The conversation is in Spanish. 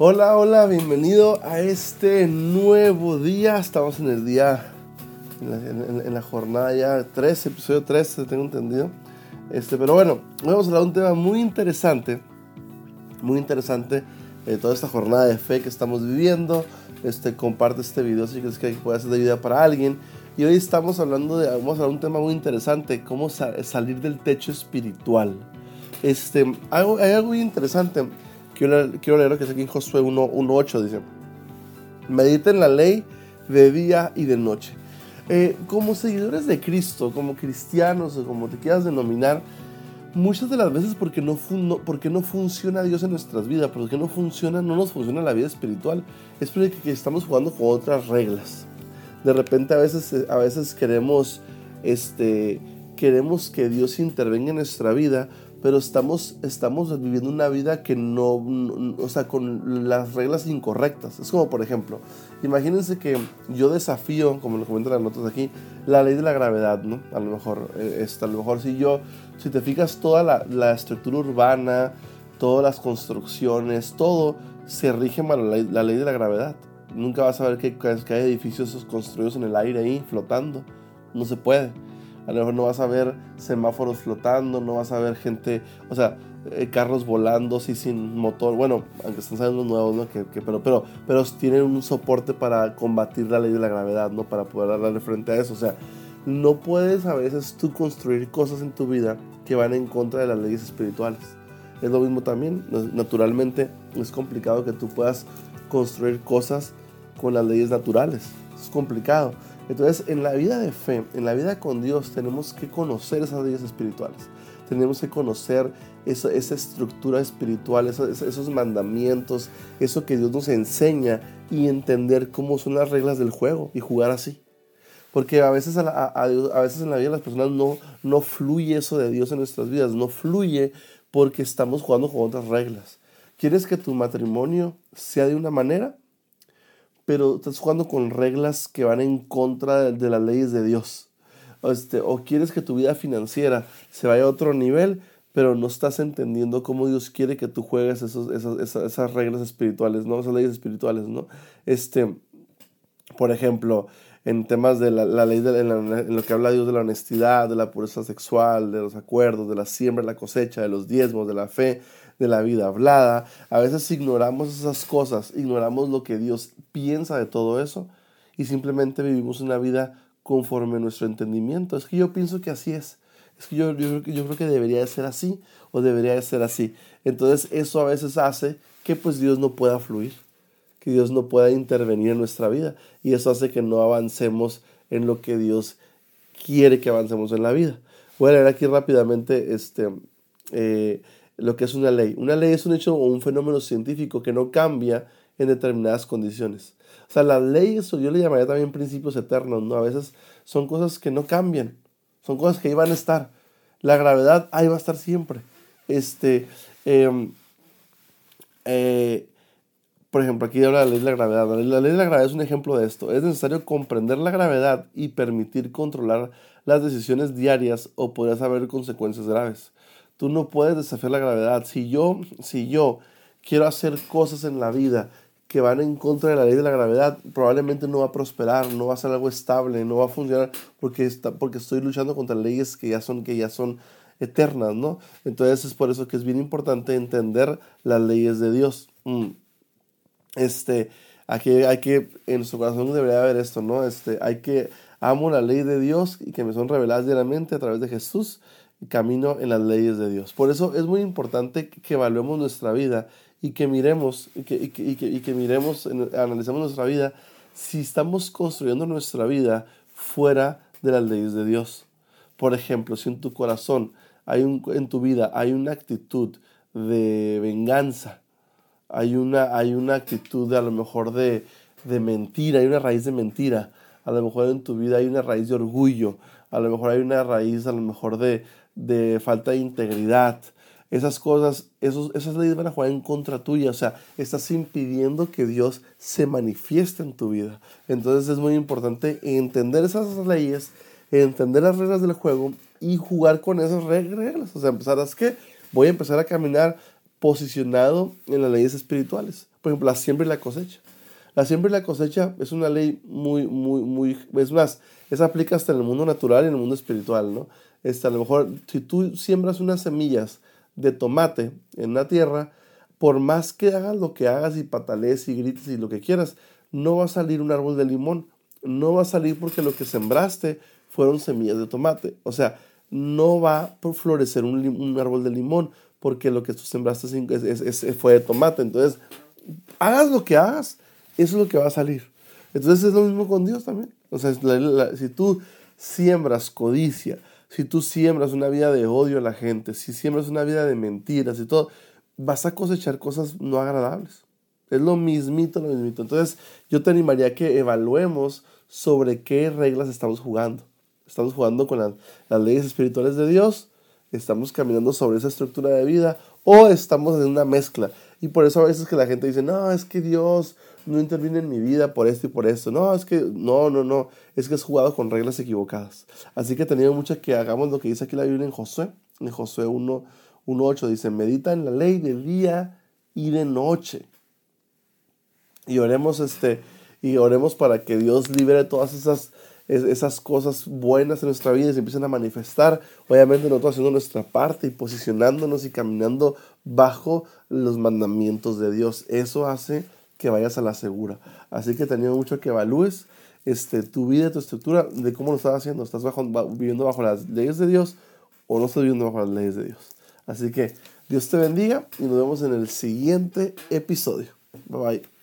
Hola, hola, bienvenido a este nuevo día. Estamos en el día, en la, jornada ya 3, episodio 3, tengo entendido. Este, pero bueno, vamos a hablar de un tema muy interesante, muy interesante, de toda esta jornada de fe que estamos viviendo. Este, comparte este video si crees que puede ser de ayuda para alguien. Y hoy estamos hablando de, vamos a hablar un tema muy interesante, cómo salir del techo espiritual. Este, hay algo muy interesante Quiero, leer lo que es aquí en Josué 1.8, dice, mediten la ley de día y de noche. Eh, como seguidores de Cristo, como cristianos o como te quieras denominar, muchas de las veces porque no, porque no funciona Dios en nuestras vidas, porque no funciona, no nos funciona la vida espiritual, es porque estamos jugando con otras reglas. De repente a veces, a veces queremos, este, queremos que Dios intervenga en nuestra vida, pero estamos, estamos viviendo una vida que no, o sea, con las reglas incorrectas. Es como, por ejemplo, imagínense que yo desafío, como lo comentan las notas aquí, la ley de la gravedad, ¿no? A lo mejor, eh, a lo mejor si yo, si te fijas, toda la, la estructura urbana, todas las construcciones, todo se rige por la, la ley de la gravedad. Nunca vas a ver que, que hay edificios construidos en el aire ahí, flotando. No se puede a lo mejor no vas a ver semáforos flotando, no vas a ver gente, o sea, eh, carros volando así sin motor. Bueno, aunque están saliendo nuevos, ¿no? Que, pero, pero, pero tienen un soporte para combatir la ley de la gravedad, ¿no? Para poder darle frente a eso. O sea, no puedes a veces tú construir cosas en tu vida que van en contra de las leyes espirituales. Es lo mismo también, naturalmente es complicado que tú puedas construir cosas con las leyes naturales. Es complicado. Entonces, en la vida de fe, en la vida con Dios, tenemos que conocer esas leyes espirituales. Tenemos que conocer esa, esa estructura espiritual, esos, esos mandamientos, eso que Dios nos enseña y entender cómo son las reglas del juego y jugar así. Porque a veces, a, veces en la vida de las personas no, no fluye eso de Dios en nuestras vidas, no fluye porque estamos jugando con otras reglas. ¿Quieres que tu matrimonio sea de una manera? Pero estás jugando con reglas que van en contra de, las leyes de Dios. Este, o quieres que tu vida financiera se vaya a otro nivel, pero no estás entendiendo cómo Dios quiere que tú juegues esos, esas, esas, reglas espirituales, ¿no? Esas leyes espirituales, ¿no? Este, por ejemplo, en temas de la, ley, de, en, lo que habla Dios de la honestidad, de la pureza sexual, de los acuerdos, de la siembra, la cosecha, de los diezmos, de la fe, de la vida hablada. A veces ignoramos esas cosas, ignoramos lo que Dios piensa de todo eso y simplemente vivimos una vida conforme a nuestro entendimiento. Es que yo pienso que así es. Es que yo, yo, yo creo que debería de ser así o debería de ser así. Entonces eso a veces hace que pues Dios no pueda fluir, Dios no pueda intervenir en nuestra vida. Y eso hace que no avancemos en lo que Dios quiere que avancemos en la vida. Voy a leer aquí rápidamente este, eh, lo que es una ley. Una ley es un hecho o un fenómeno científico que no cambia en determinadas condiciones. O sea, las leyes, yo le llamaría también principios eternos, ¿no? A veces son cosas que no cambian, son cosas que ahí van a estar. La gravedad ahí va a estar siempre. Este, em, eh, por ejemplo, aquí habla la ley de la gravedad. La ley de la gravedad es un ejemplo de esto. Es necesario comprender la gravedad y permitir controlar las decisiones diarias o podrías haber consecuencias graves. Tú no puedes desafiar la gravedad. Si yo, si yo quiero hacer cosas en la vida que van en contra de la ley de la gravedad, probablemente no va a prosperar, no va a ser algo estable, no va a funcionar porque, está, porque estoy luchando contra leyes que ya son, que ya son eternas, ¿no? Entonces es por eso que es bien importante entender las leyes de Dios. Mm. Este, aquí hay que, en nuestro corazón debería haber esto, ¿no? Este, hay que, amo la ley de Dios y que me son reveladas diariamente a través de Jesús camino en las leyes de Dios. Por eso es muy importante que evaluemos nuestra vida y que miremos, y que, y que, y que, miremos, analicemos nuestra vida si estamos construyendo nuestra vida fuera de las leyes de Dios. Por ejemplo, si en tu corazón hay un, en tu vida hay una actitud de venganza, hay una, hay una actitud de, a lo mejor de, de mentira, hay una raíz de mentira, a lo mejor en tu vida hay una raíz de orgullo, a lo mejor hay una raíz a lo mejor de, de falta de integridad. Esas cosas, esos, esas leyes van a jugar en contra tuya, o sea, estás impidiendo que Dios se manifieste en tu vida. Entonces es muy importante entender esas leyes, entender las reglas del juego y jugar con esas reglas. O sea, empezar a, que voy a empezar a caminar posicionado en las leyes espirituales. Por ejemplo, la siembra y la cosecha. La siembra y la cosecha es una ley muy, muy, muy, es más, esa aplica hasta en el mundo natural y en el mundo espiritual, ¿no? Este, a lo mejor, si tú siembras unas semillas de tomate en la tierra, por más que hagas lo que hagas y patalees y grites y lo que quieras, no va a salir un árbol de limón. No va a salir porque lo que sembraste fueron semillas de tomate. O sea, no va a florecer un, un árbol de limón porque lo que tú sembraste fue de tomate. Entonces, hagas lo que hagas, eso es lo que va a salir. Entonces es lo mismo con Dios también. O sea, si tú siembras codicia, si tú siembras una vida de odio a la gente, si siembras una vida de mentiras y todo, vas a cosechar cosas no agradables. Es lo mismito, lo mismito. Entonces yo te animaría a que evaluemos sobre qué reglas estamos jugando. Estamos jugando con las leyes espirituales de Dios, estamos caminando sobre esa estructura de vida o estamos en una mezcla. Y por eso a veces que la gente dice, no, es que Dios no interviene en mi vida por esto y por esto. No, es que, no, no, no, es que has jugado con reglas equivocadas. Así que tenido mucho que hagamos lo que dice aquí la Biblia en Josué. En Josué 1, 1.8 dice, medita en la ley de día y de noche. Y oremos, este, y oremos para que Dios libere todas esas, esas cosas buenas en nuestra vida y se empiecen a manifestar. Obviamente nosotros haciendo nuestra parte y posicionándonos y caminando bajo los mandamientos de Dios. Eso hace que vayas a la segura. Así que tenía mucho que evalúes este, tu vida, tu estructura, de cómo lo estás haciendo. ¿Estás viviendo bajo las leyes de Dios o no estás viviendo bajo las leyes de Dios? Así que Dios te bendiga y nos vemos en el siguiente episodio. Bye bye.